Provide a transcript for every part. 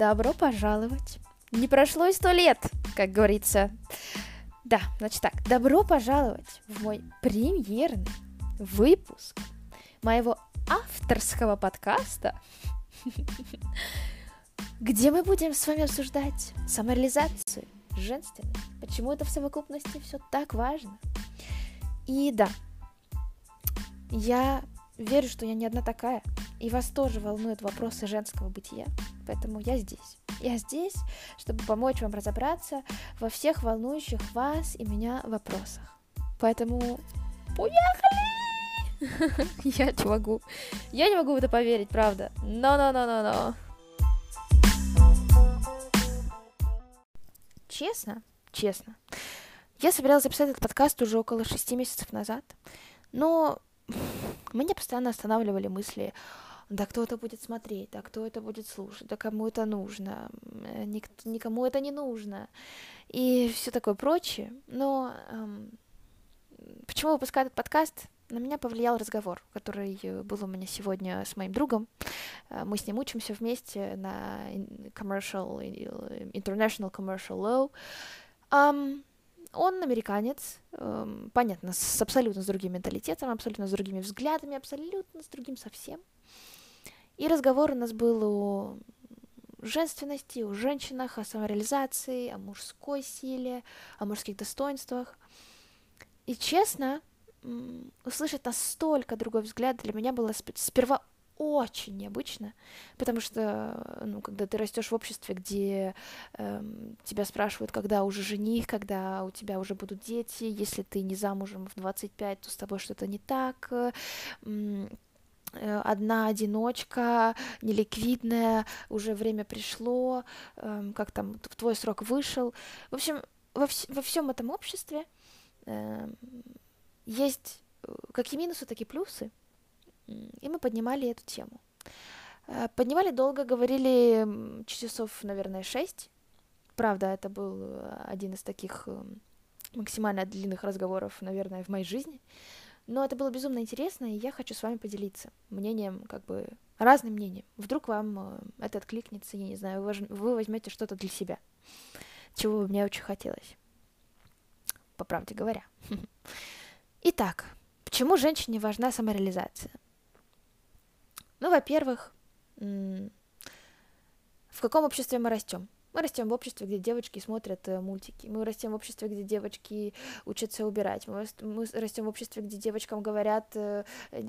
Добро пожаловать. Не прошло и сто лет, как говорится. Да, значит так, добро пожаловать в мой премьерный выпуск моего авторского подкаста, где мы будем с вами обсуждать самореализацию, женственность, почему это в совокупности все так важно. И да, я верю, что я не одна такая, и вас тоже волнуют вопросы женского бытия, поэтому я здесь. Я здесь, чтобы помочь вам разобраться во всех волнующих вас и меня вопросах. Поэтому поехали! Я не могу. Я не могу в это поверить, правда. Но-но-но-но-но. Честно, честно, я собиралась записать этот подкаст уже около шести месяцев назад, но меня постоянно останавливали мысли, да кто это будет смотреть, да кто это будет слушать, да кому это нужно, э, ник никому это не нужно, и все такое прочее. Но эм, почему выпускать этот подкаст? На меня повлиял разговор, который был у меня сегодня с моим другом. Э, мы с ним учимся вместе на commercial, international commercial law. Um, он американец, эм, понятно, с абсолютно с другим менталитетом, абсолютно с другими взглядами, абсолютно с другим совсем. И разговор у нас был о женственности, о женщинах, о самореализации, о мужской силе, о мужских достоинствах. И честно, услышать настолько другой взгляд для меня было сперва очень необычно, потому что, ну, когда ты растешь в обществе, где э, тебя спрашивают, когда уже жених, когда у тебя уже будут дети, если ты не замужем в 25, то с тобой что-то не так, э, одна одиночка, неликвидная, уже время пришло, э, как там твой срок вышел. В общем, во, вс- во всем этом обществе э, есть э, как и минусы, так и плюсы. И мы поднимали эту тему. Э, поднимали долго, говорили часов, наверное, шесть. Правда, это был э, один из таких э, максимально длинных разговоров, наверное, в моей жизни. Но это было безумно интересно, и я хочу с вами поделиться мнением, как бы разным мнением. Вдруг вам это откликнется, я не знаю, вы возьмете что-то для себя, чего бы мне очень хотелось, по правде говоря. Итак, почему женщине важна самореализация? Ну, во-первых, в каком обществе мы растем? Мы растем в обществе, где девочки смотрят э, мультики. Мы растем в обществе, где девочки учатся убирать. Мы, мы растем в обществе, где девочкам говорят, э,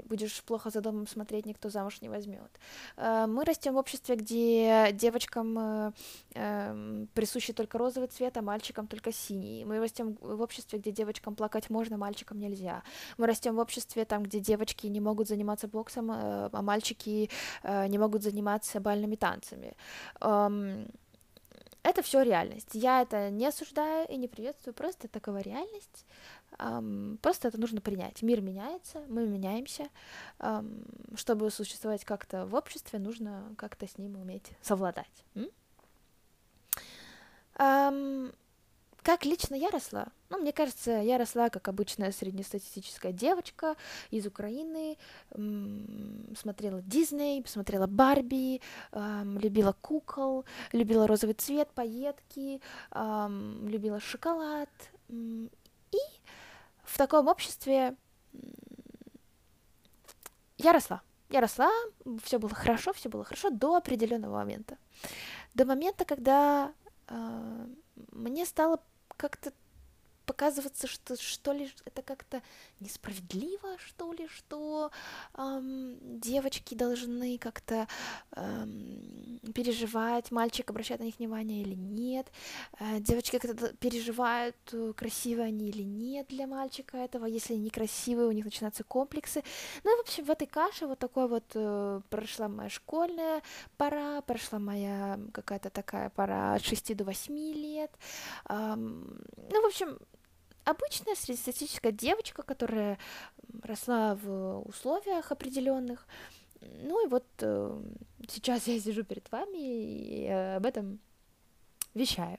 будешь плохо за домом смотреть, никто замуж не возьмет. Э, мы растем в обществе, где девочкам э, э, присущи только розовый цвет, а мальчикам только синий. Мы растем в обществе, где девочкам плакать можно, мальчикам нельзя. Мы растем в обществе, там, где девочки не могут заниматься боксом, э, а мальчики э, не могут заниматься бальными танцами. Это все реальность. Я это не осуждаю и не приветствую, просто такова реальность. Um, просто это нужно принять. Мир меняется, мы меняемся. Um, чтобы существовать как-то в обществе, нужно как-то с ним уметь совладать. Um, как лично я росла? Ну, мне кажется, я росла как обычная среднестатистическая девочка из Украины, смотрела Дисней, смотрела Барби, любила кукол, любила розовый цвет, пайетки, любила шоколад. И в таком обществе я росла. Я росла, все было хорошо, все было хорошо до определенного момента. До момента, когда э, мне стало как-то показываться, что что ли это как-то несправедливо, что ли, что эм, девочки должны как-то эм, переживать, мальчик обращает на них внимание или нет, э, девочки как-то переживают, э, красивые они или нет для мальчика этого, если они красивые, у них начинаются комплексы. Ну, в общем, в этой каше вот такой вот э, прошла моя школьная пора, прошла моя какая-то такая пора от 6 до 8 лет. Эм, ну, в общем, обычная среднестатистическая девочка, которая росла в условиях определенных. Ну и вот э, сейчас я сижу перед вами и э, об этом вещаю.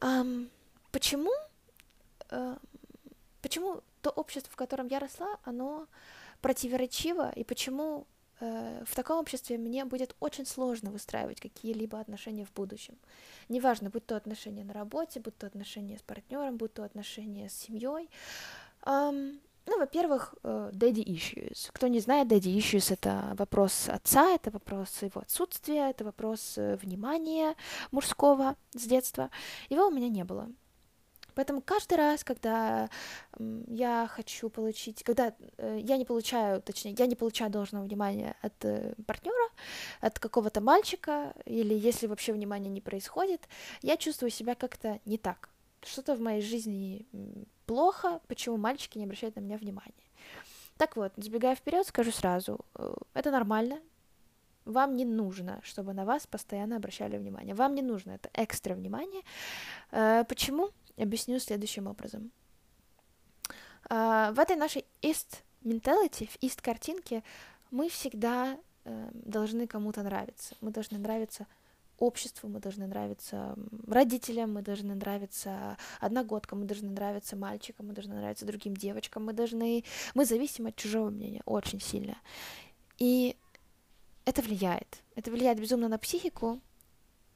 Эм, почему, э, почему то общество, в котором я росла, оно противоречиво, и почему в таком обществе мне будет очень сложно выстраивать какие-либо отношения в будущем. Неважно, будь то отношения на работе, будь то отношения с партнером, будь то отношения с семьей. Um, ну, во-первых, uh, daddy issues. Кто не знает, daddy issues — это вопрос отца, это вопрос его отсутствия, это вопрос uh, внимания мужского с детства. Его у меня не было. Поэтому каждый раз, когда я хочу получить, когда э, я не получаю, точнее, я не получаю должного внимания от э, партнера, от какого-то мальчика, или если вообще внимания не происходит, я чувствую себя как-то не так. Что-то в моей жизни плохо, почему мальчики не обращают на меня внимания. Так вот, забегая вперед, скажу сразу, э, это нормально, вам не нужно, чтобы на вас постоянно обращали внимание. Вам не нужно это экстра внимание. Почему? Объясню следующим образом. Uh, в этой нашей East mentality, в East картинке, мы всегда uh, должны кому-то нравиться. Мы должны нравиться обществу, мы должны нравиться родителям, мы должны нравиться одногодкам, мы должны нравиться мальчикам, мы должны нравиться другим девочкам, мы должны... Мы зависим от чужого мнения очень сильно. И это влияет. Это влияет безумно на психику,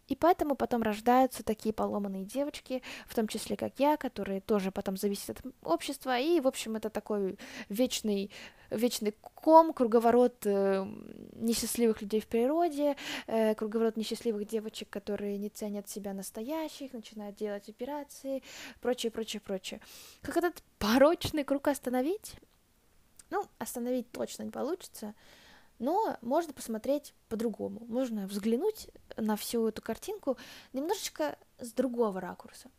и поэтому потом рождаются такие поломанные девочки, в том числе как я, которые тоже потом зависят от общества. И, в общем, это такой вечный, вечный ком, круговорот э, несчастливых людей в природе, э, круговорот несчастливых девочек, которые не ценят себя настоящих, начинают делать операции, прочее, прочее, прочее. Как этот порочный круг остановить? Ну, остановить точно не получится, но можно посмотреть по-другому. Можно взглянуть на всю эту картинку немножечко с другого ракурса,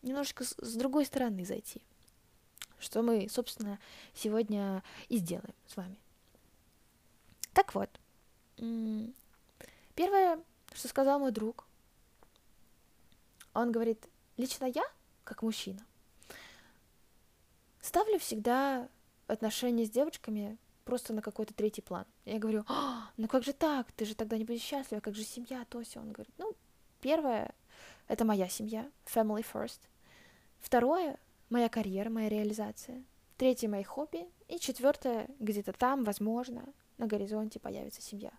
немножечко с другой стороны зайти. Что мы, собственно, сегодня и сделаем с вами. Так вот, первое, что сказал мой друг, он говорит, лично я, как мужчина, ставлю всегда отношения с девочками просто на какой-то третий план. Я говорю, а, ну как же так, ты же тогда не будешь счастлива, как же семья, то все. Он говорит, ну, первое, это моя семья, family first. Второе, моя карьера, моя реализация. Третье, мои хобби. И четвертое, где-то там, возможно, на горизонте появится семья.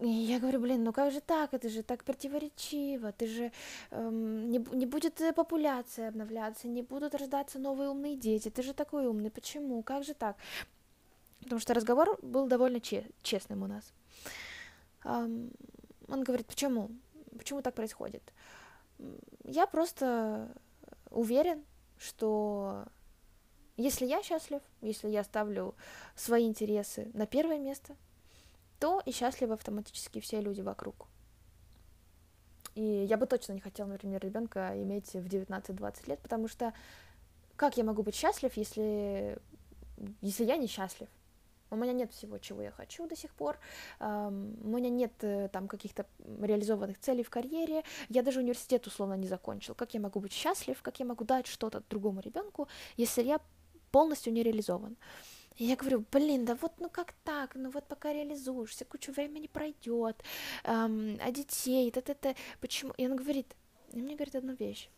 И я говорю, блин, ну как же так? Это же так противоречиво. Ты же эм, не, не будет популяция обновляться, не будут рождаться новые умные дети. Ты же такой умный. Почему? Как же так? Потому что разговор был довольно че- честным у нас. Он говорит, почему? Почему так происходит? Я просто уверен, что если я счастлив, если я ставлю свои интересы на первое место, то и счастливы автоматически все люди вокруг. И я бы точно не хотела, например, ребенка иметь в 19-20 лет, потому что как я могу быть счастлив, если, если я несчастлив? У меня нет всего, чего я хочу до сих пор, у меня нет э, там каких-то реализованных целей в карьере, я даже университет условно не закончил. Как я могу быть счастлив, как я могу дать что-то другому ребенку, если я полностью не реализован? И я говорю, блин, да вот ну как так, ну вот пока реализуешься, кучу времени пройдет, эм, а детей, та-та-та, почему? И он говорит, и мне говорит одну вещь,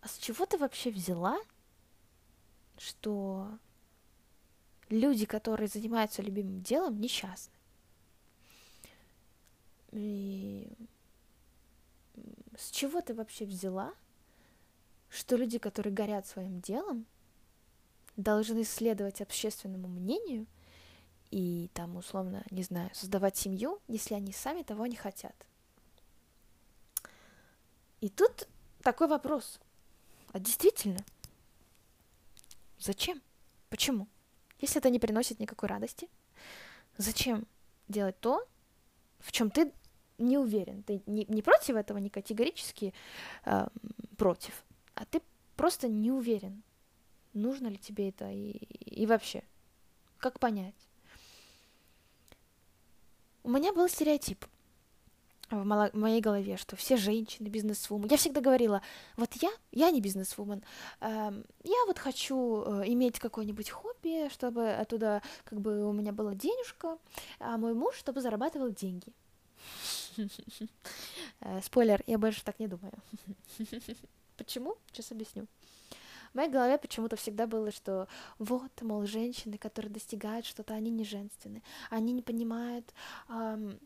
а с чего ты вообще взяла, что люди, которые занимаются любимым делом, несчастны. И с чего ты вообще взяла, что люди, которые горят своим делом, должны следовать общественному мнению и там, условно, не знаю, создавать семью, если они сами того не хотят. И тут такой вопрос. А действительно, зачем? Почему? Если это не приносит никакой радости, зачем делать то, в чем ты не уверен? Ты не, не против этого, не категорически э, против, а ты просто не уверен, нужно ли тебе это и, и вообще. Как понять? У меня был стереотип – в моей голове, что все женщины бизнес-вумен. Я всегда говорила, вот я, я не бизнес-вумен, э, я вот хочу э, иметь какое-нибудь хобби, чтобы оттуда как бы у меня была денежка, а мой муж, чтобы зарабатывал деньги. Э, спойлер, я больше так не думаю. Почему? Сейчас объясню. В моей голове почему-то всегда было, что вот, мол, женщины, которые достигают что-то, они не женственны, они не понимают, эм,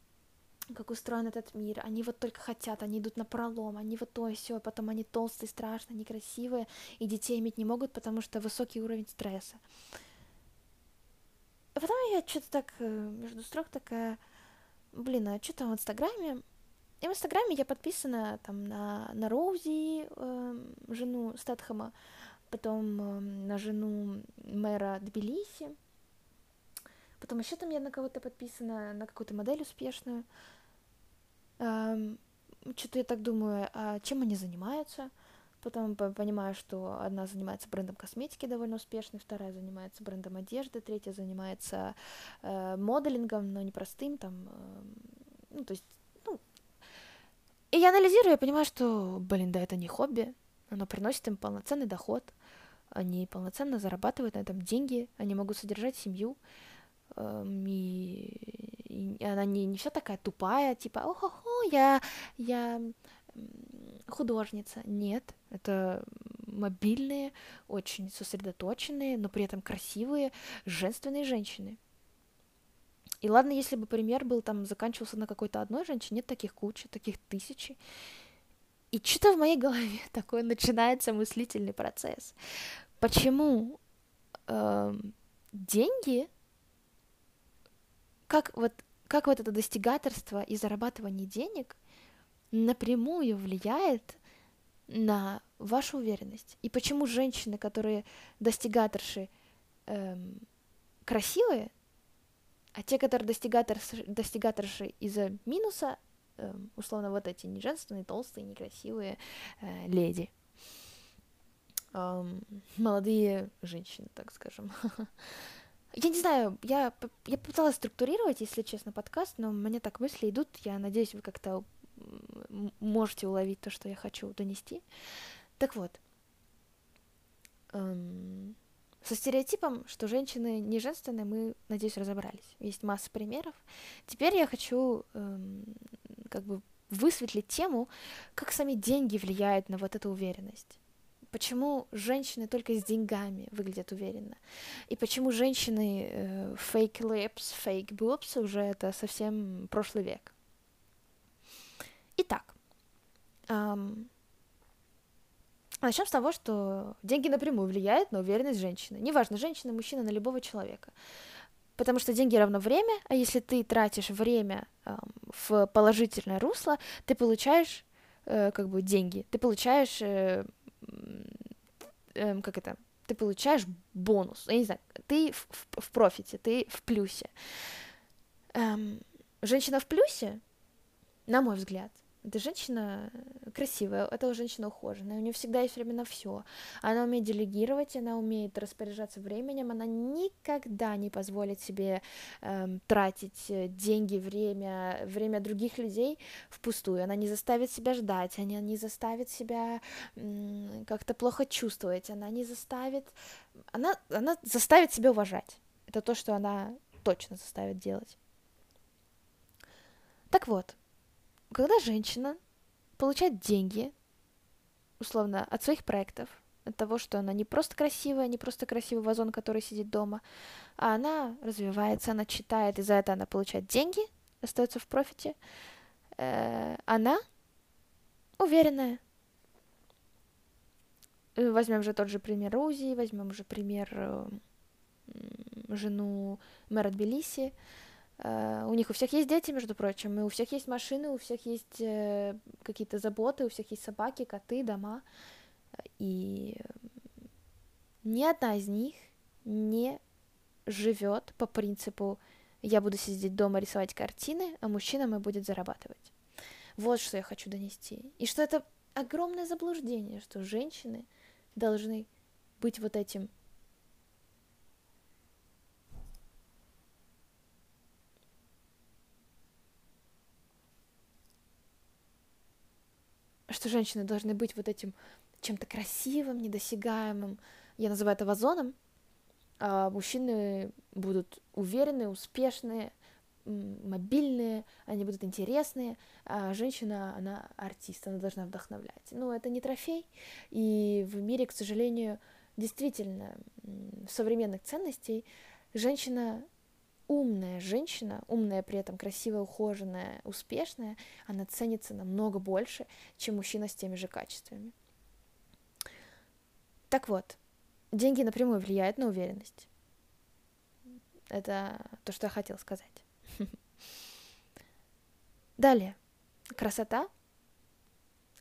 как устроен этот мир, они вот только хотят, они идут на пролом, они вот то и все, потом они толстые, страшные, некрасивые, и детей иметь не могут, потому что высокий уровень стресса. А потом я что-то так э, между строк такая, блин, а что там в Инстаграме? И в Инстаграме я подписана там на, на Роузи, э, жену Стэтхэма, потом э, на жену мэра Тбилиси, потом еще там я на кого-то подписана, на какую-то модель успешную. Что-то я так думаю, а чем они занимаются? Потом понимаю, что одна занимается брендом косметики довольно успешной, вторая занимается брендом одежды, третья занимается э, моделингом, но не простым, там, э, ну, то есть, ну, и я анализирую, я понимаю, что, блин, да, это не хобби, оно приносит им полноценный доход, они полноценно зарабатывают на этом деньги, они могут содержать семью, э, и, и она не, не вся такая тупая, типа, о-хо-хо, я, я художница. Нет, это мобильные, очень сосредоточенные, но при этом красивые, женственные женщины. И ладно, если бы пример был там заканчивался на какой-то одной женщине, нет таких кучи, таких тысячи. И что-то в моей голове такой начинается мыслительный процесс. Почему э, деньги, как вот, как вот это достигаторство и зарабатывание денег напрямую влияет на вашу уверенность. И почему женщины, которые достигаторши, эм, красивые, а те, которые достигаторши, достигаторши из-за минуса, эм, условно, вот эти не женственные, толстые, некрасивые э, леди. Эм, молодые женщины, так скажем. Я не знаю, я, я пыталась структурировать, если честно, подкаст, но мне так мысли идут. Я надеюсь, вы как-то можете уловить то, что я хочу донести. Так вот, эм, со стереотипом, что женщины не женственные, мы, надеюсь, разобрались. Есть масса примеров. Теперь я хочу эм, как бы высветлить тему, как сами деньги влияют на вот эту уверенность. Почему женщины только с деньгами выглядят уверенно? И почему женщины э, fake lips, fake boobs уже это совсем прошлый век? Итак, эм, начнем с того, что деньги напрямую влияют на уверенность женщины. Неважно, женщина, мужчина, на любого человека. Потому что деньги равно время, а если ты тратишь время эм, в положительное русло, ты получаешь э, как бы деньги, ты получаешь э, э, как это, ты получаешь бонус, я не знаю, ты в, в, в профите, ты в плюсе. Эм, женщина в плюсе, на мой взгляд, эта женщина красивая, эта женщина ухоженная, у нее всегда есть время на все. Она умеет делегировать, она умеет распоряжаться временем, она никогда не позволит себе эм, тратить э, деньги, время, время других людей впустую. Она не заставит себя ждать, она не заставит себя м, как-то плохо чувствовать, она не заставит, она, она заставит себя уважать. Это то, что она точно заставит делать. Так вот, когда женщина получает деньги, условно, от своих проектов, от того, что она не просто красивая, не просто красивый вазон, который сидит дома, а она развивается, она читает, и за это она получает деньги, остается в профите, э, она уверенная. Возьмем же тот же пример Узи, возьмем же пример э, жену мэра Тбилиси. Uh, у них у всех есть дети, между прочим, и у всех есть машины, у всех есть uh, какие-то заботы, у всех есть собаки, коты, дома. И ни одна из них не живет по принципу я буду сидеть дома рисовать картины, а мужчина мой будет зарабатывать. Вот что я хочу донести. И что это огромное заблуждение, что женщины должны быть вот этим что женщины должны быть вот этим чем-то красивым, недосягаемым. Я называю это вазоном. А мужчины будут уверенные, успешные, мобильные, они будут интересные, а женщина, она артист, она должна вдохновлять. Ну, это не трофей, и в мире, к сожалению, действительно современных ценностей женщина умная женщина, умная при этом красивая, ухоженная, успешная, она ценится намного больше, чем мужчина с теми же качествами. Так вот, деньги напрямую влияют на уверенность. Это то, что я хотела сказать. Далее. Красота.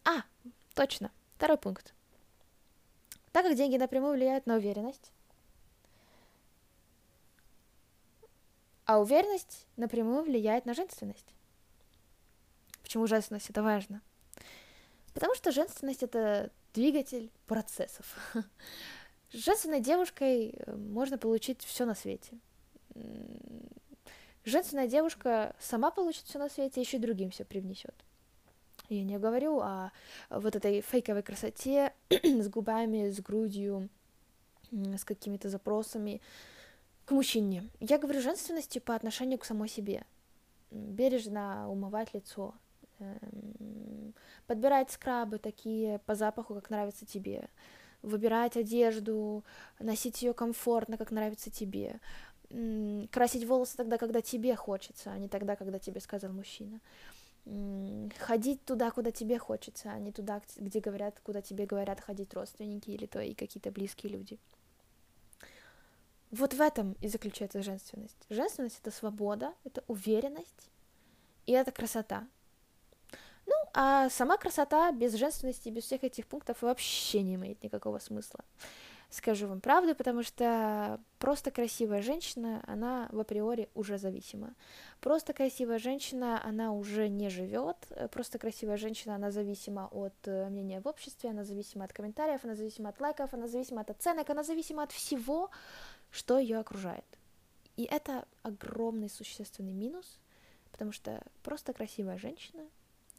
А, точно. Второй пункт. Так как деньги напрямую влияют на уверенность, а уверенность напрямую влияет на женственность. Почему женственность это важно? Потому что женственность это двигатель процессов. женственной девушкой э, можно получить все на свете. Женственная девушка сама получит все на свете, еще и другим все привнесет. Я не говорю о вот этой фейковой красоте с губами, с грудью, с какими-то запросами к мужчине. Я говорю женственности по отношению к самой себе. Бережно умывать лицо, эм, подбирать скрабы такие по запаху, как нравится тебе, выбирать одежду, носить ее комфортно, как нравится тебе, красить волосы тогда, когда тебе хочется, а не тогда, когда тебе сказал мужчина. Ходить туда, куда тебе хочется, а не туда, где говорят, куда тебе говорят ходить родственники или твои какие-то близкие люди. Вот в этом и заключается женственность. Женственность это свобода, это уверенность, и это красота. Ну, а сама красота без женственности, без всех этих пунктов вообще не имеет никакого смысла. Скажу вам правду, потому что просто красивая женщина, она в априори уже зависима. Просто красивая женщина, она уже не живет. Просто красивая женщина, она зависима от э, мнения в обществе, она зависима от комментариев, она зависима от лайков, она зависима от оценок, она зависима от всего, что ее окружает. И это огромный существенный минус, потому что просто красивая женщина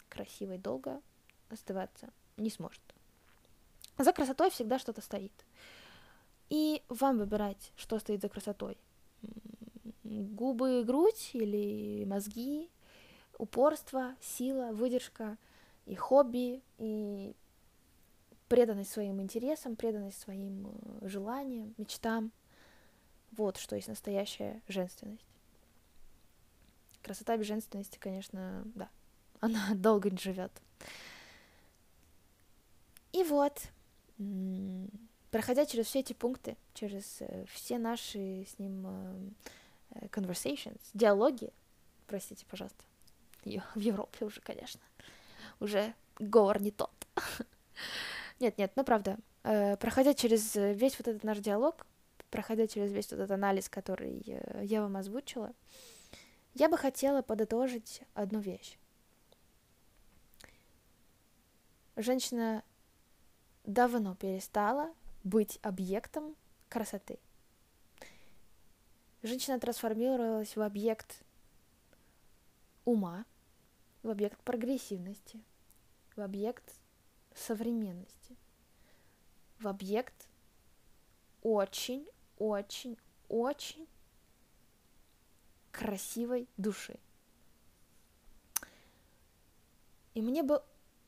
красивой долго оставаться не сможет. За красотой всегда что-то стоит. И вам выбирать, что стоит за красотой. Губы, грудь или мозги, упорство, сила, выдержка и хобби, и преданность своим интересам, преданность своим э, желаниям, мечтам. Вот что есть настоящая женственность. Красота без женственности, конечно, да, она долго не живет. И вот, проходя через все эти пункты, через э, все наши с ним э, э, conversations, диалоги, простите, пожалуйста, в Европе уже, конечно, уже говор не тот. Нет, нет, ну правда, проходя через весь вот этот наш диалог, проходя через весь этот анализ, который я вам озвучила, я бы хотела подытожить одну вещь. Женщина давно перестала быть объектом красоты. Женщина трансформировалась в объект ума, в объект прогрессивности, в объект современности, в объект очень, очень, очень красивой души. И мне бы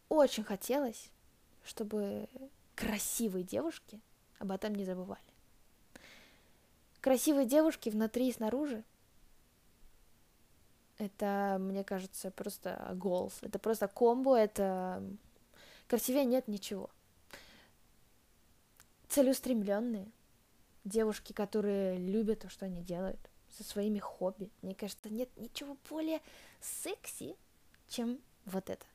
очень хотелось, чтобы красивые девушки об этом не забывали. Красивые девушки внутри и снаружи это, мне кажется, просто голос. Это просто комбо, это красивее нет ничего. Целеустремленные девушки, которые любят то, что они делают, со своими хобби. Мне кажется, нет ничего более секси, чем вот это.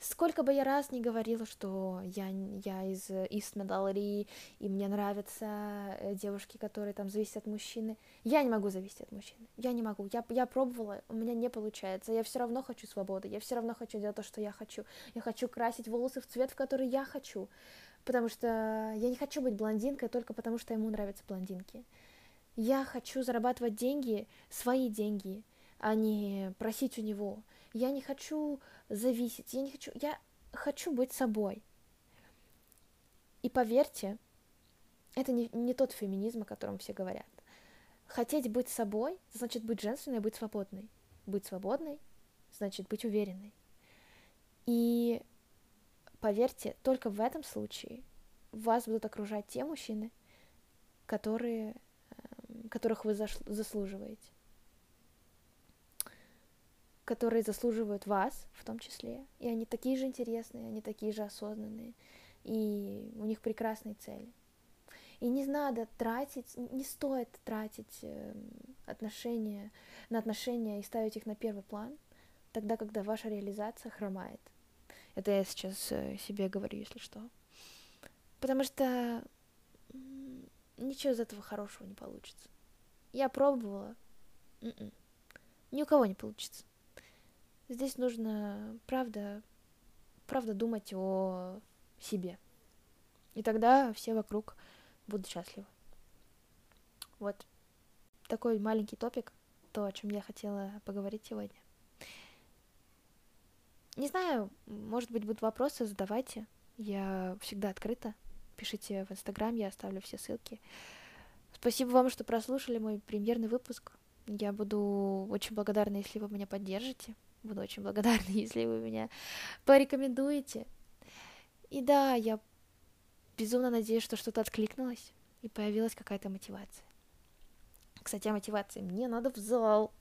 Сколько бы я раз не говорила, что я, я из East Medality, и мне нравятся э, девушки, которые там зависят от мужчины, я не могу зависеть от мужчины. Я не могу. Я, я пробовала, у меня не получается. Я все равно хочу свободы, я все равно хочу делать то, что я хочу. Я хочу красить волосы в цвет, в который я хочу. Потому что я не хочу быть блондинкой только потому, что ему нравятся блондинки. Я хочу зарабатывать деньги, свои деньги, а не просить у него. Я не хочу зависеть, я не хочу, я хочу быть собой. И поверьте, это не, не тот феминизм, о котором все говорят. Хотеть быть собой, значит быть женственной, быть свободной. Быть свободной, значит быть уверенной. И поверьте, только в этом случае вас будут окружать те мужчины, которые, эм, которых вы заслуживаете, которые заслуживают вас в том числе, и они такие же интересные, они такие же осознанные, и у них прекрасные цели. И не надо тратить, не стоит тратить эм, отношения на отношения и ставить их на первый план, тогда, когда ваша реализация хромает. Это я сейчас э, себе говорю, если что. Потому что ничего из этого хорошего не получится. Я пробовала. М-м. Ни у кого не получится. Здесь нужно, правда, правда думать о себе. И тогда все вокруг будут счастливы. Вот такой маленький топик, то, о чем я хотела поговорить сегодня. Не знаю, может быть, будут вопросы, задавайте. Я всегда открыта. Пишите в Инстаграм, я оставлю все ссылки. Спасибо вам, что прослушали мой премьерный выпуск. Я буду очень благодарна, если вы меня поддержите. Буду очень благодарна, если вы меня порекомендуете. И да, я безумно надеюсь, что что-то откликнулось и появилась какая-то мотивация. Кстати, о мотивации. Мне надо в зал.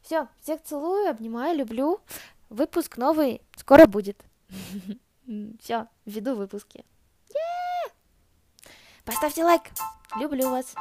Все, всех целую, обнимаю, люблю. Выпуск новый скоро будет. Все, веду выпуски. Поставьте лайк. Люблю вас.